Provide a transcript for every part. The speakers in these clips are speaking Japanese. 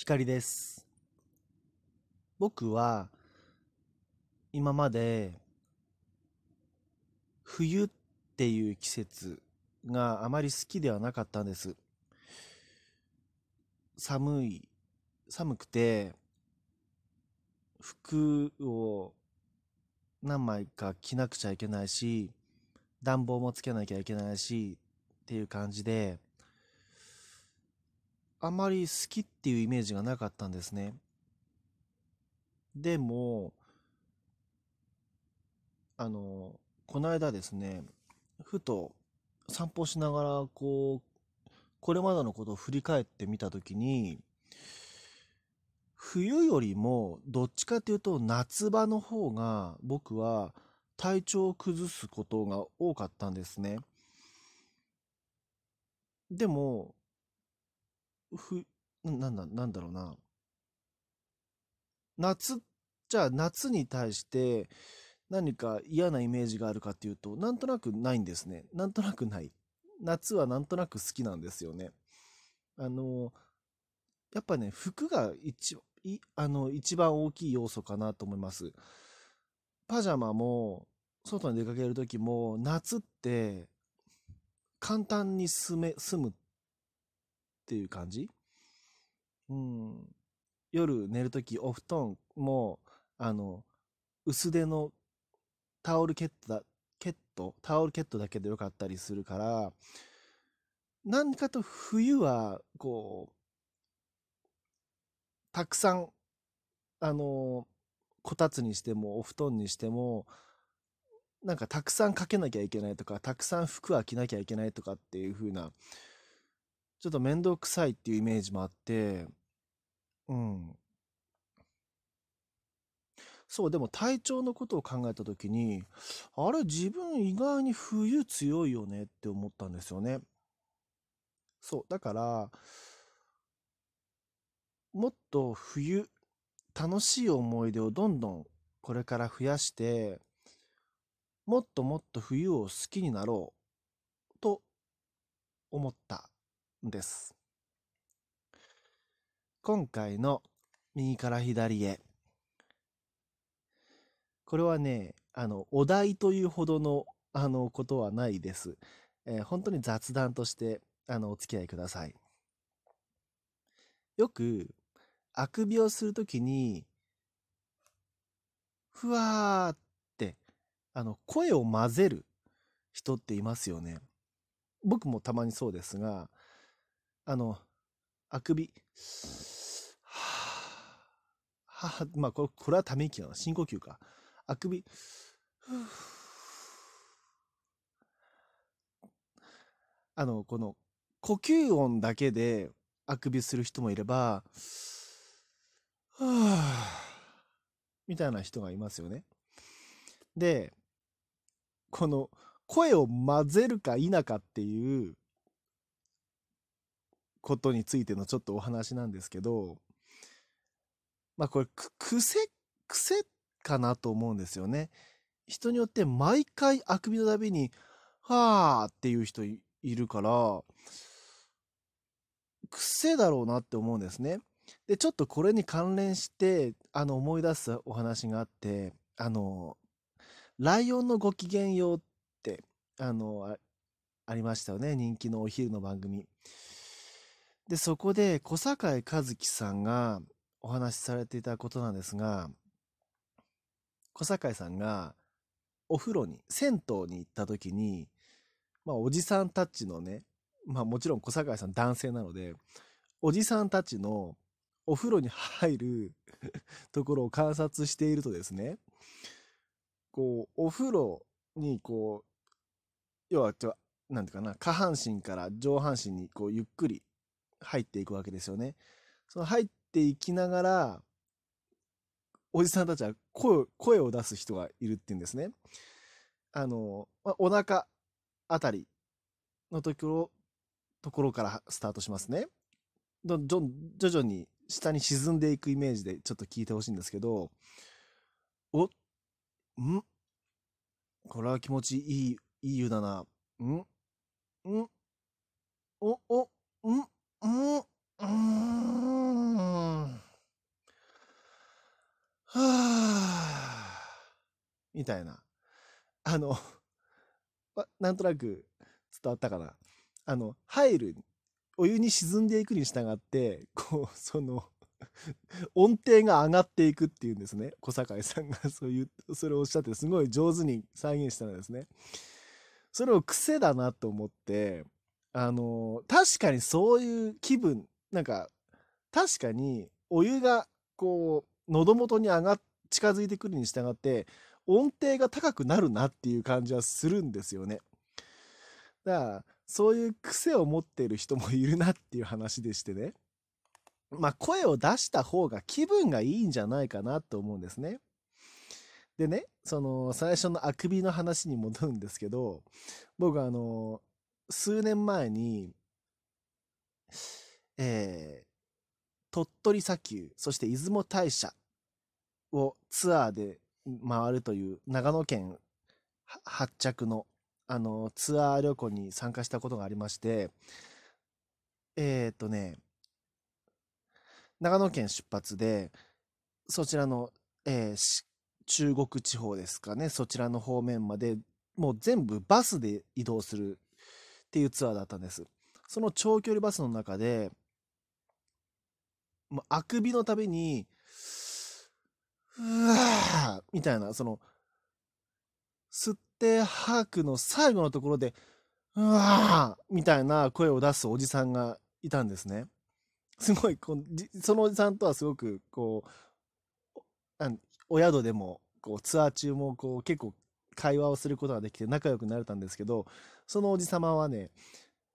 光です。僕は今まで冬っていう季節があまり好きではなかったんです。寒い、寒くて服を何枚か着なくちゃいけないし、暖房もつけなきゃいけないしっていう感じで、あまり好きっていうイメージがなかったんですね。でも、あの、この間ですね、ふと散歩しながら、こう、これまでのことを振り返ってみたときに、冬よりもどっちかっていうと夏場の方が僕は体調を崩すことが多かったんですね。でも、ふ、なんだ、なんだろうな。夏、じゃあ夏に対して何か嫌なイメージがあるかっていうと、なんとなくないんですね。なんとなくない。夏はなんとなく好きなんですよね。あの、やっぱね、服が一、いあの、一番大きい要素かなと思います。パジャマも、外に出かけるときも、夏って簡単に済め、済むっていう感じ？うん。夜寝るときお布団も、あの、薄手のタオルケットだ、ケット、タオルケットだけでよかったりするから、何かと冬は、こう、たくさん、あの、こたつにしても、お布団にしても、なんかたくさんかけなきゃいけないとか、たくさん服は着なきゃいけないとかっていう風な、ちょっと面倒くさいっていうイメージもあって、うん。そう、でも体調のことを考えたときに、あれ、自分意外に冬強いよねって思ったんですよね。そう、だから、もっと冬、楽しい思い出をどんどんこれから増やして、もっともっと冬を好きになろうと思ったです。今回の右から左へ。これはね、あの、お題というほどの、あの、ことはないです。えー本当に雑談として、あの、お付き合いください。よく、あくびをするときに、ふわーって、あの、声を混ぜる人っていますよね。僕もたまにそうですが、あの、あくび、はぁ、はぁ、まあ、これ、これはため息かな。深呼吸か。あくび、あの、この、呼吸音だけであくびする人もいれば、はぁ、みたいな人がいますよね。で、この、声を混ぜるか否かっていうことについてのちょっとお話なんですけど、まあこれ、癖、癖かなと思うんですよね。人によって毎回あくびのたびに、はーっていう人いいるから、癖だろうなって思うんですね。で、ちょっとこれに関連して、あの、思い出すお話があって、あの、ライオンのごきげんようって、あの、あありましたよね。人気のお昼の番組。で、そこで小堺一樹さんがお話しされていたことなんですが、小堺さんがお風呂に、銭湯に行った時に、まあ、おじさんたちのね、まあもちろん小堺さん男性なので、おじさんたちのお風呂に入る ところを観察しているとですね、こう、お風呂にこう、要は、ちょなんていうかな、下半身から上半身にこうゆっくり入っていくわけですよね。その入っていきながら、おじさんたちは声声を出す人がいるっていうんですね。あの、まあお腹あたりのところ、ところからスタートしますね。どど徐々に下に沈んでいくイメージでちょっと聞いてほしいんですけど、お、ん？これは気持ちいい、いい湯だな。ん？ん？お、お、んんうーん？みたいな。あの、なんとなく伝わったかな。あの、入る、お湯に沈んでいくに従って、こう、その、音程が上がっていくっていうんですね。小堺さんが そういう、それをおっしゃってすごい上手に再現したのですね。それを癖だなと思って、あの、確かにそういう気分、なんか、確かにお湯がこう、喉元に上がっ、近づいてくるに従って、音程が高くなるなっていう感じはするんですよね。だから、そういう癖を持っている人もいるなっていう話でしてね。まあ、声を出した方が気分がいいんじゃないかなと思うんですね。でね、その最初のあくびの話に戻るんですけど、僕あの、数年前に、えー、鳥取砂丘、そして出雲大社をツアーで回るという長野県発着のあのツアー旅行に参加したことがありまして、えっ、とね、長野県出発で、そちらの、えー、中国地方ですかね、そちらの方面まで、もう全部バスで移動するっていうツアーだったんです。その長距離バスの中で、もうあくびのたびに、うわみたいな、その、吸って吐くの最後のところで、うわーみたいな声を出すおじさんがいたんですね。すごいこう、そのおじさんとはすごく、こう、お宿でも、こう、ツアー中も、こう、結構会話をすることができて仲良くなれたんですけど、そのおじさまはね、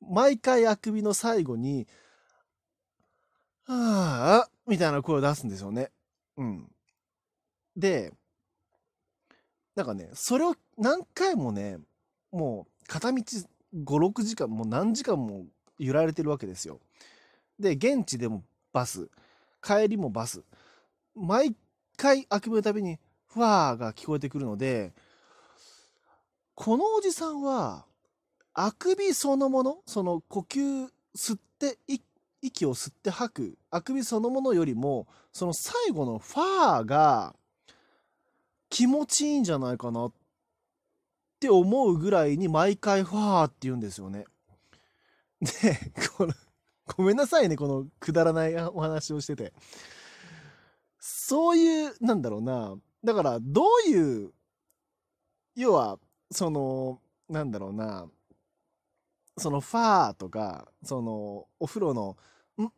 毎回あくびの最後に、はあ、みたいな声を出すんですよね。うん。で、なんかね、それを何回もね、もう片道5、6時間、もう何時間も揺られてるわけですよ。で、現地でもバス、帰りもバス。毎回あくびのたびに、ふわーが聞こえてくるので、このおじさんは、あくびそのもの、その呼吸吸って息を吸って吐くあくびそのものよりもその最後のファーが気持ちいいんじゃないかなって思うぐらいに毎回ファーって言うんですよね。でこのごめんなさいねこのくだらないお話をしてて。そういうなんだろうなだからどういう要はそのなんだろうなそのファーとかそのお風呂のん、ん、ん、ん、ん、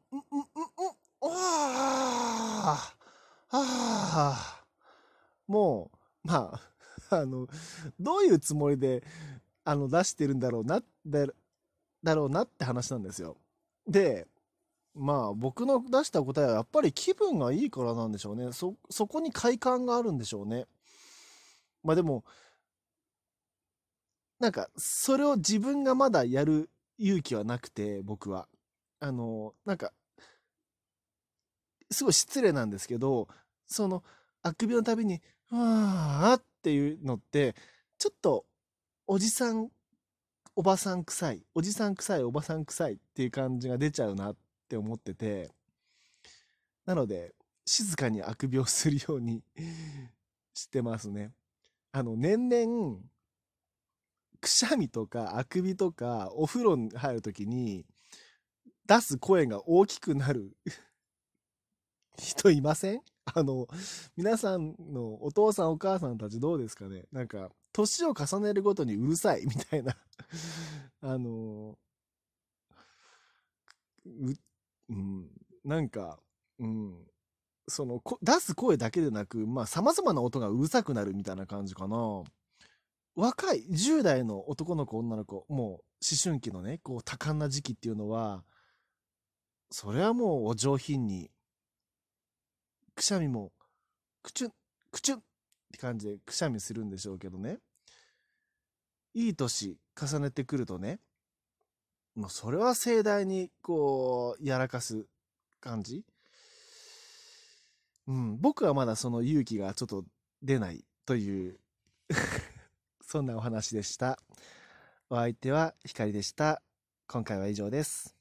ああ、あもう、まあ、あの、どういうつもりで、あの、出してるんだろうな、だだろうなって話なんですよ。で、まあ、僕の出した答えはやっぱり気分がいいからなんでしょうね。そ、そこに快感があるんでしょうね。まあでも、なんか、それを自分がまだやる勇気はなくて、僕は。あの、なんか、すごい失礼なんですけど、その、あくびのたびに、わーっていうのって、ちょっと、おじさん、おばさん臭い、おじさん臭い、おばさん臭いっていう感じが出ちゃうなって思ってて、なので、静かにあくびをするように してますね。あの、年々、くしゃみとかあくびとかお風呂に入るときに出す声が大きくなる 人いません？あの、皆さんのお父さんお母さんたちどうですかね？なんか、年を重ねるごとにうるさいみたいな あの、う、うん、なんか、うん、その、出す声だけでなく、まあ、様々な音がうるさくなるみたいな感じかな。若い10代の男の子女の子もう思春期のねこう多感な時期っていうのはそれはもうお上品にくしゃみもくちゅんくちゅんって感じでくしゃみするんでしょうけどね。いい年重ねてくるとねもうそれは盛大にこうやらかす感じ。うん僕はまだその勇気がちょっと出ないという そんなお話でした。お相手は光でした。今回は以上です。